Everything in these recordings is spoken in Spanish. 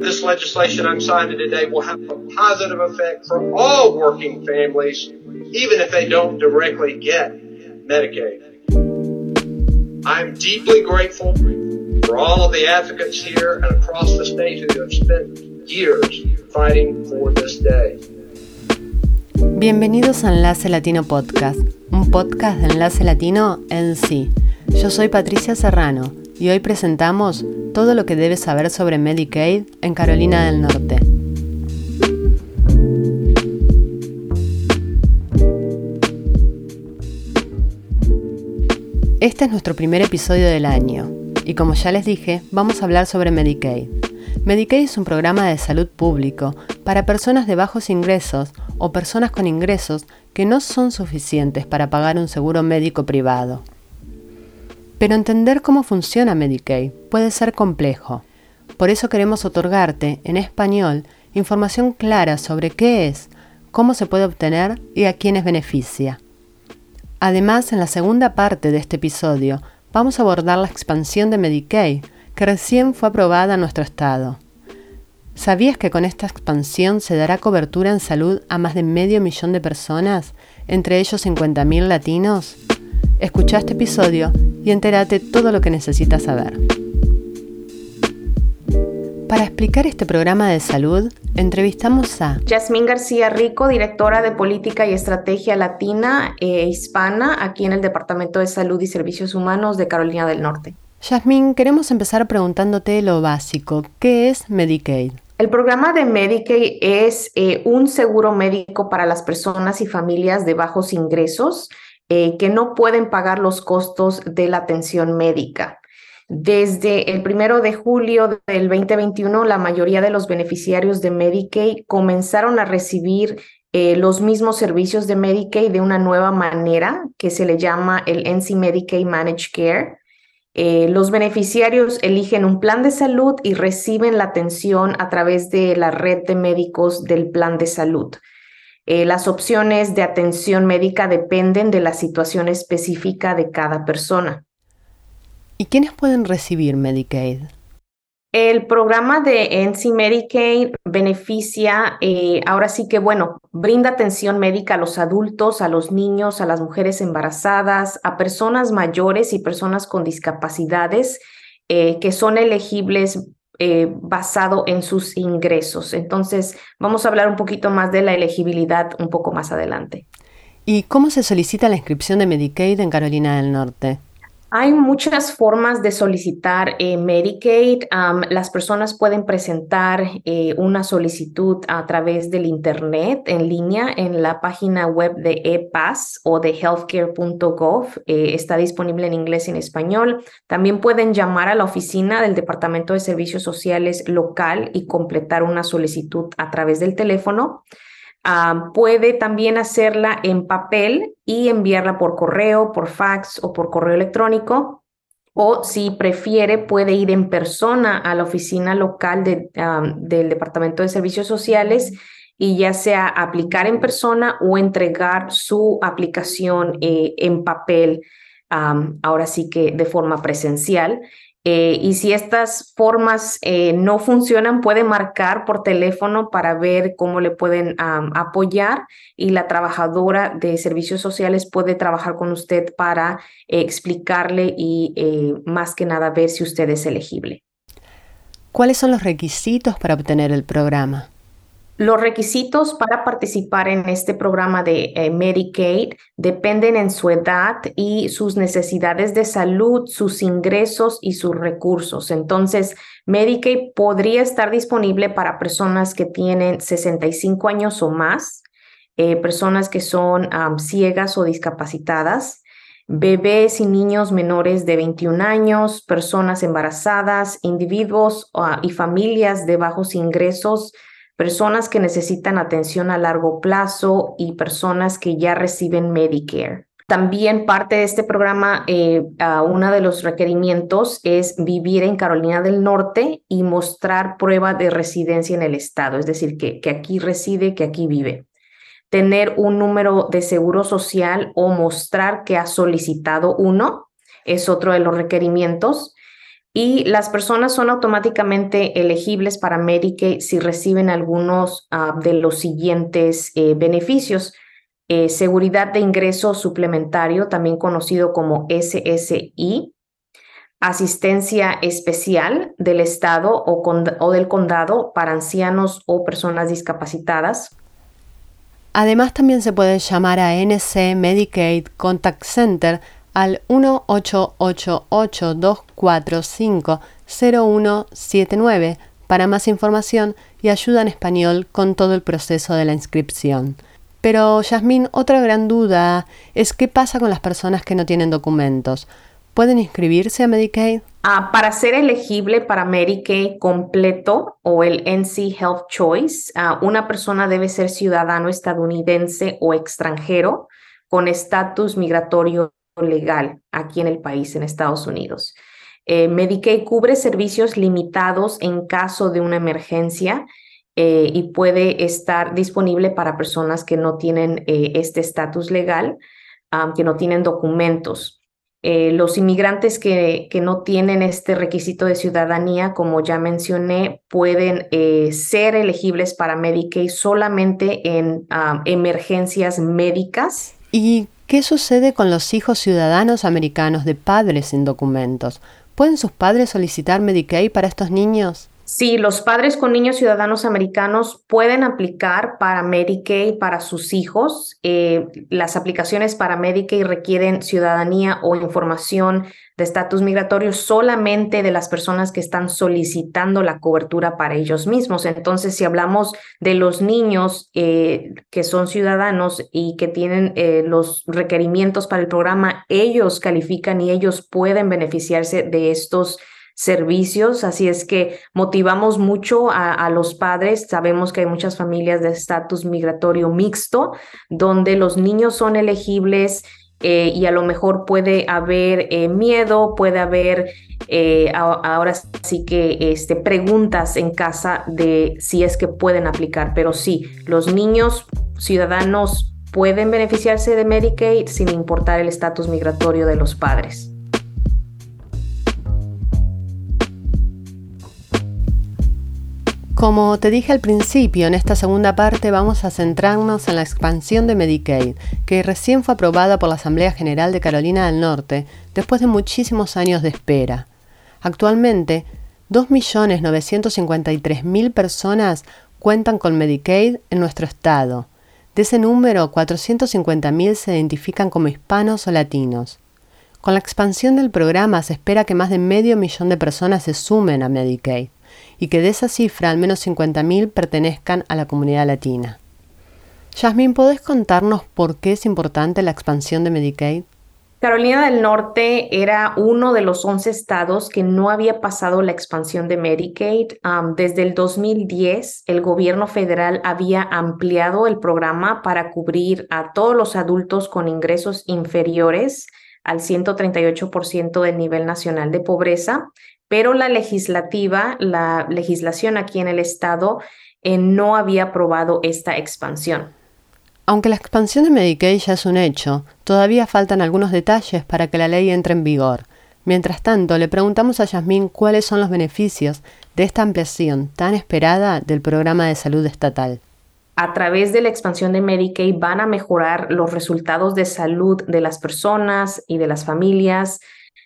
This legislation I'm signing today will have a positive effect for all working families, even if they don't directly get Medicaid. I'm deeply grateful for all of the advocates here and across the state who have spent years fighting for this day. Bienvenidos a Enlace Latino Podcast, un podcast de Enlace Latino en sí. Yo soy Patricia Serrano y hoy presentamos todo lo que debes saber sobre Medicaid en Carolina del Norte. Este es nuestro primer episodio del año y como ya les dije, vamos a hablar sobre Medicaid. Medicaid es un programa de salud público para personas de bajos ingresos o personas con ingresos que no son suficientes para pagar un seguro médico privado. Pero entender cómo funciona Medicaid puede ser complejo. Por eso queremos otorgarte, en español, información clara sobre qué es, cómo se puede obtener y a quiénes beneficia. Además, en la segunda parte de este episodio, vamos a abordar la expansión de Medicaid, que recién fue aprobada en nuestro estado. ¿Sabías que con esta expansión se dará cobertura en salud a más de medio millón de personas, entre ellos 50.000 latinos? Escucha este episodio y entérate todo lo que necesitas saber. Para explicar este programa de salud, entrevistamos a Yasmín García Rico, directora de Política y Estrategia Latina e Hispana aquí en el Departamento de Salud y Servicios Humanos de Carolina del Norte. Yasmín, queremos empezar preguntándote lo básico. ¿Qué es Medicaid? El programa de Medicaid es eh, un seguro médico para las personas y familias de bajos ingresos eh, que no pueden pagar los costos de la atención médica. Desde el primero de julio del 2021, la mayoría de los beneficiarios de Medicaid comenzaron a recibir eh, los mismos servicios de Medicaid de una nueva manera que se le llama el NC Medicaid Managed Care. Eh, los beneficiarios eligen un plan de salud y reciben la atención a través de la red de médicos del plan de salud. Eh, las opciones de atención médica dependen de la situación específica de cada persona. ¿Y quiénes pueden recibir Medicaid? El programa de NC Medicaid beneficia, eh, ahora sí que, bueno, brinda atención médica a los adultos, a los niños, a las mujeres embarazadas, a personas mayores y personas con discapacidades eh, que son elegibles eh, basado en sus ingresos. Entonces, vamos a hablar un poquito más de la elegibilidad un poco más adelante. ¿Y cómo se solicita la inscripción de Medicaid en Carolina del Norte? Hay muchas formas de solicitar eh, Medicaid. las personas pueden presentar eh, una solicitud a través del Internet en línea en la página web de EPAS o de healthcare.gov. Eh, está disponible en inglés y en español. También pueden llamar a la oficina del Departamento de Servicios Sociales local y completar una solicitud a través del teléfono. Ah, puede también hacerla en papel y enviarla por correo, por fax o por correo electrónico. O si prefiere, puede ir en persona a la oficina local del Departamento de Servicios Sociales y ya sea aplicar en persona o entregar su aplicación eh, en papel, ahora sí que de forma presencial. Eh, y si estas formas eh, no funcionan, puede marcar por teléfono para ver cómo le pueden apoyar y la trabajadora de servicios sociales puede trabajar con usted para eh, explicarle y más que nada ver si usted es elegible. ¿Cuáles son los requisitos para obtener el programa? Los requisitos para participar en este programa de eh, Medicaid dependen en su edad y sus necesidades de salud, sus ingresos y sus recursos. Entonces, Medicaid podría estar disponible para personas que tienen 65 años o más, eh, personas que son ciegas o discapacitadas, bebés y niños menores de 21 años, personas embarazadas, individuos ah, y familias de bajos ingresos personas que necesitan atención a largo plazo y personas que ya reciben Medicare. También parte de este programa, eh, uno de los requerimientos es vivir en Carolina del Norte y mostrar prueba de residencia en el estado, es decir, que, que aquí reside, que aquí vive. Tener un número de seguro social o mostrar que ha solicitado uno es otro de los requerimientos y las personas son automáticamente elegibles para Medicaid si reciben algunos ah, de los siguientes eh, beneficios. Eh, seguridad de ingreso suplementario, también conocido como SSI, asistencia especial del Estado o, o del condado para ancianos o personas discapacitadas. Además, también se puede llamar a NC Medicaid Contact Center al 1-888-245-0179 para más información y ayuda en español con todo el proceso de la inscripción. Pero, Yasmín, otra gran duda es qué pasa con las personas que no tienen documentos. ¿Pueden inscribirse a Medicaid? Ah, para ser elegible para Medicaid completo o el NC Health Choice, ah, una persona debe ser ciudadano estadounidense o extranjero con estatus migratorio legal aquí en el país, en Estados Unidos. Eh, Medicaid cubre servicios limitados en caso de una emergencia eh, y puede estar disponible para personas que no tienen eh, este estatus legal, que no tienen documentos. los inmigrantes que, que, no tienen este requisito de ciudadanía, como ya mencioné, pueden ser elegibles para Medicaid solamente en emergencias médicas. ¿Y ¿Qué sucede con los hijos ciudadanos americanos de padres sin documentos? ¿Pueden sus padres solicitar Medicaid para estos niños? Sí, los padres con niños ciudadanos americanos pueden aplicar para Medicaid para sus hijos. Eh, las aplicaciones para Medicaid requieren ciudadanía o información de estatus migratorio solamente de las personas que están solicitando la cobertura para ellos mismos. Entonces, si hablamos de los niños eh, que son ciudadanos y que tienen eh, los requerimientos para el programa, ellos califican y ellos pueden beneficiarse de estos servicios, así es que motivamos mucho a, los padres. Sabemos que hay muchas familias de estatus migratorio mixto, donde los niños son elegibles eh, y a lo mejor puede haber eh, miedo, puede haber eh, ahora sí que este, preguntas en casa de si es que pueden aplicar, pero sí, los niños ciudadanos pueden beneficiarse de Medicaid sin importar el estatus migratorio de los padres. Como te dije al principio, en esta segunda parte vamos a centrarnos en la expansión de Medicaid, que recién fue aprobada por la Asamblea General de Carolina del Norte después de muchísimos años de espera. Actualmente, 2.953.000 personas cuentan con Medicaid en nuestro estado. De ese número, 450.000 se identifican como hispanos o latinos. Con la expansión del programa se espera que más de medio millón de personas se sumen a Medicaid y que de esa cifra al menos 50.000 pertenezcan a la comunidad latina. Yasmin, ¿podés contarnos por qué es importante la expansión de Medicaid? Carolina del Norte era uno de los 11 estados que no había pasado la expansión de Medicaid. desde el 2010, el gobierno federal había ampliado el programa para cubrir a todos los adultos con ingresos inferiores al 138% del nivel nacional de pobreza pero la legislativa, la legislación aquí en el estado eh, no había aprobado esta expansión. Aunque la expansión de Medicaid ya es un hecho, todavía faltan algunos detalles para que la ley entre en vigor. Mientras tanto, le preguntamos a Yasmín cuáles son los beneficios de esta ampliación tan esperada del programa de salud estatal. A través de la expansión de Medicaid van a mejorar los resultados de salud de las personas y de las familias,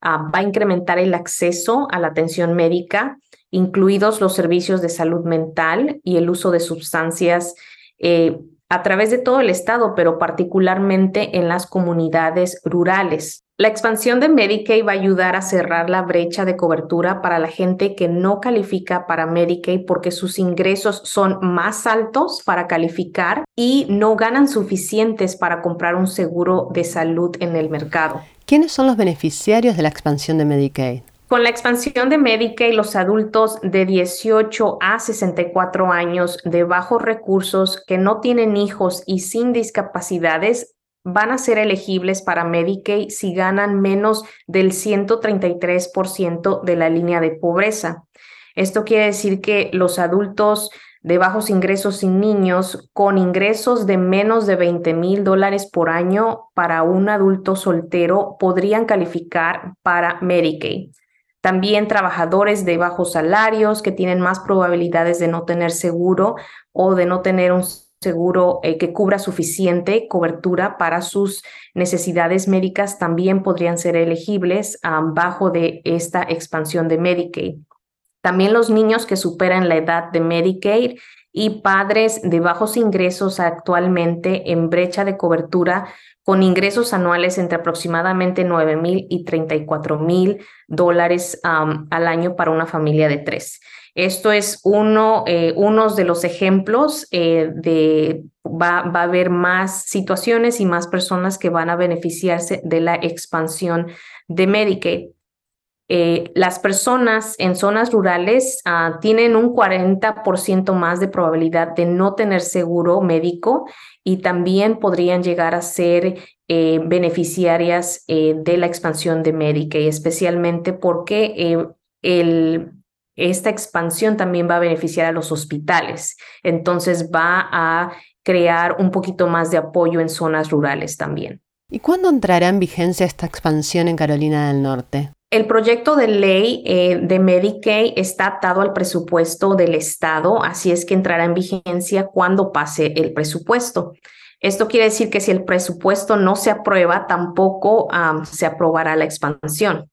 Ah, va a incrementar el acceso a la atención médica, incluidos los servicios de salud mental y el uso de sustancias eh, a través de todo el estado, pero particularmente en las comunidades rurales. La expansión de Medicaid va a ayudar a cerrar la brecha de cobertura para la gente que no califica para Medicaid porque sus ingresos son más altos para calificar y no ganan suficientes para comprar un seguro de salud en el mercado. ¿Quiénes son los beneficiarios de la expansión de Medicaid? Con la expansión de Medicaid, los adultos de 18 a 64 años de bajos recursos que no tienen hijos y sin discapacidades van a ser elegibles para Medicaid si ganan menos del 133% de la línea de pobreza. Esto quiere decir que los adultos de bajos ingresos sin niños con ingresos de menos de 20 mil dólares por año para un adulto soltero podrían calificar para Medicaid. También trabajadores de bajos salarios que tienen más probabilidades de no tener seguro o de no tener un seguro eh, que cubra suficiente cobertura para sus necesidades médicas también podrían ser elegibles bajo de esta expansión de Medicaid. También los niños que superan la edad de Medicaid y padres de bajos ingresos actualmente en brecha de cobertura con ingresos anuales entre aproximadamente 9 mil y 34 mil dólares al año para una familia de tres. Esto es uno, eh, de los ejemplos eh, de va, va, a haber más situaciones y más personas que van a beneficiarse de la expansión de Medicaid. Eh, las personas en zonas rurales ah, tienen un 40% más de probabilidad de no tener seguro médico y también podrían llegar a ser beneficiarias de la expansión de Medicaid, especialmente porque el, esta expansión también va a beneficiar a los hospitales. Entonces va a crear un poquito más de apoyo en zonas rurales también. ¿Y cuándo entrará en vigencia esta expansión en Carolina del Norte? El proyecto de ley eh, de Medicaid está atado al presupuesto del Estado, así es que entrará en vigencia cuando pase el presupuesto. Esto quiere decir que si el presupuesto no se aprueba, tampoco se aprobará la expansión.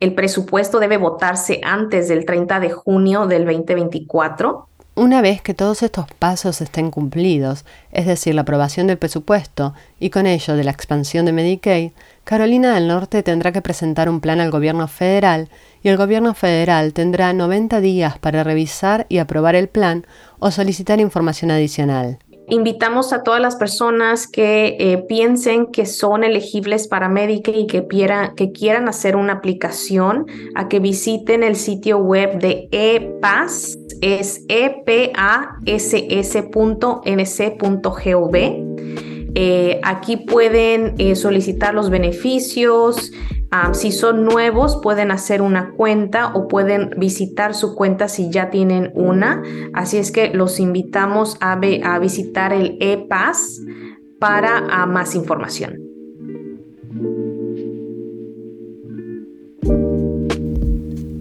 El presupuesto debe votarse antes del 30 de junio del 2024 una vez que todos estos pasos estén cumplidos, es decir, la aprobación del presupuesto y con ello de la expansión de Medicaid, Carolina del Norte tendrá que presentar un plan al gobierno federal y el gobierno federal tendrá 90 días para revisar y aprobar el plan o solicitar información adicional. Invitamos a todas las personas que eh, piensen que son elegibles para Medicaid y que, quieran hacer una aplicación a que visiten el sitio web de EPAS, es epass.nc.gov. Eh, aquí pueden eh, solicitar los beneficios, Ah, si son nuevos, pueden hacer una cuenta o pueden visitar su cuenta si ya tienen una. Así es que los invitamos a, visitar el EPAS para ah, más información.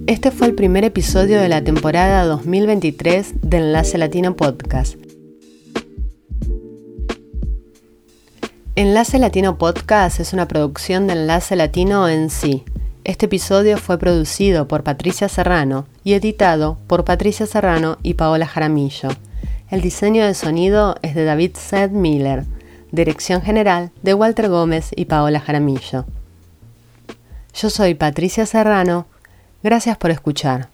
Este fue el primer episodio de la temporada 2023 de Enlace Latino Podcast. Enlace Latino Podcast es una producción de Enlace Latino en sí. Este episodio fue producido por Patricia Serrano y editado por Patricia Serrano y Paola Jaramillo. El diseño de sonido es de David Seth Miller. Dirección general de Walter Gómez y Paola Jaramillo. Yo soy Patricia Serrano. Gracias por escuchar.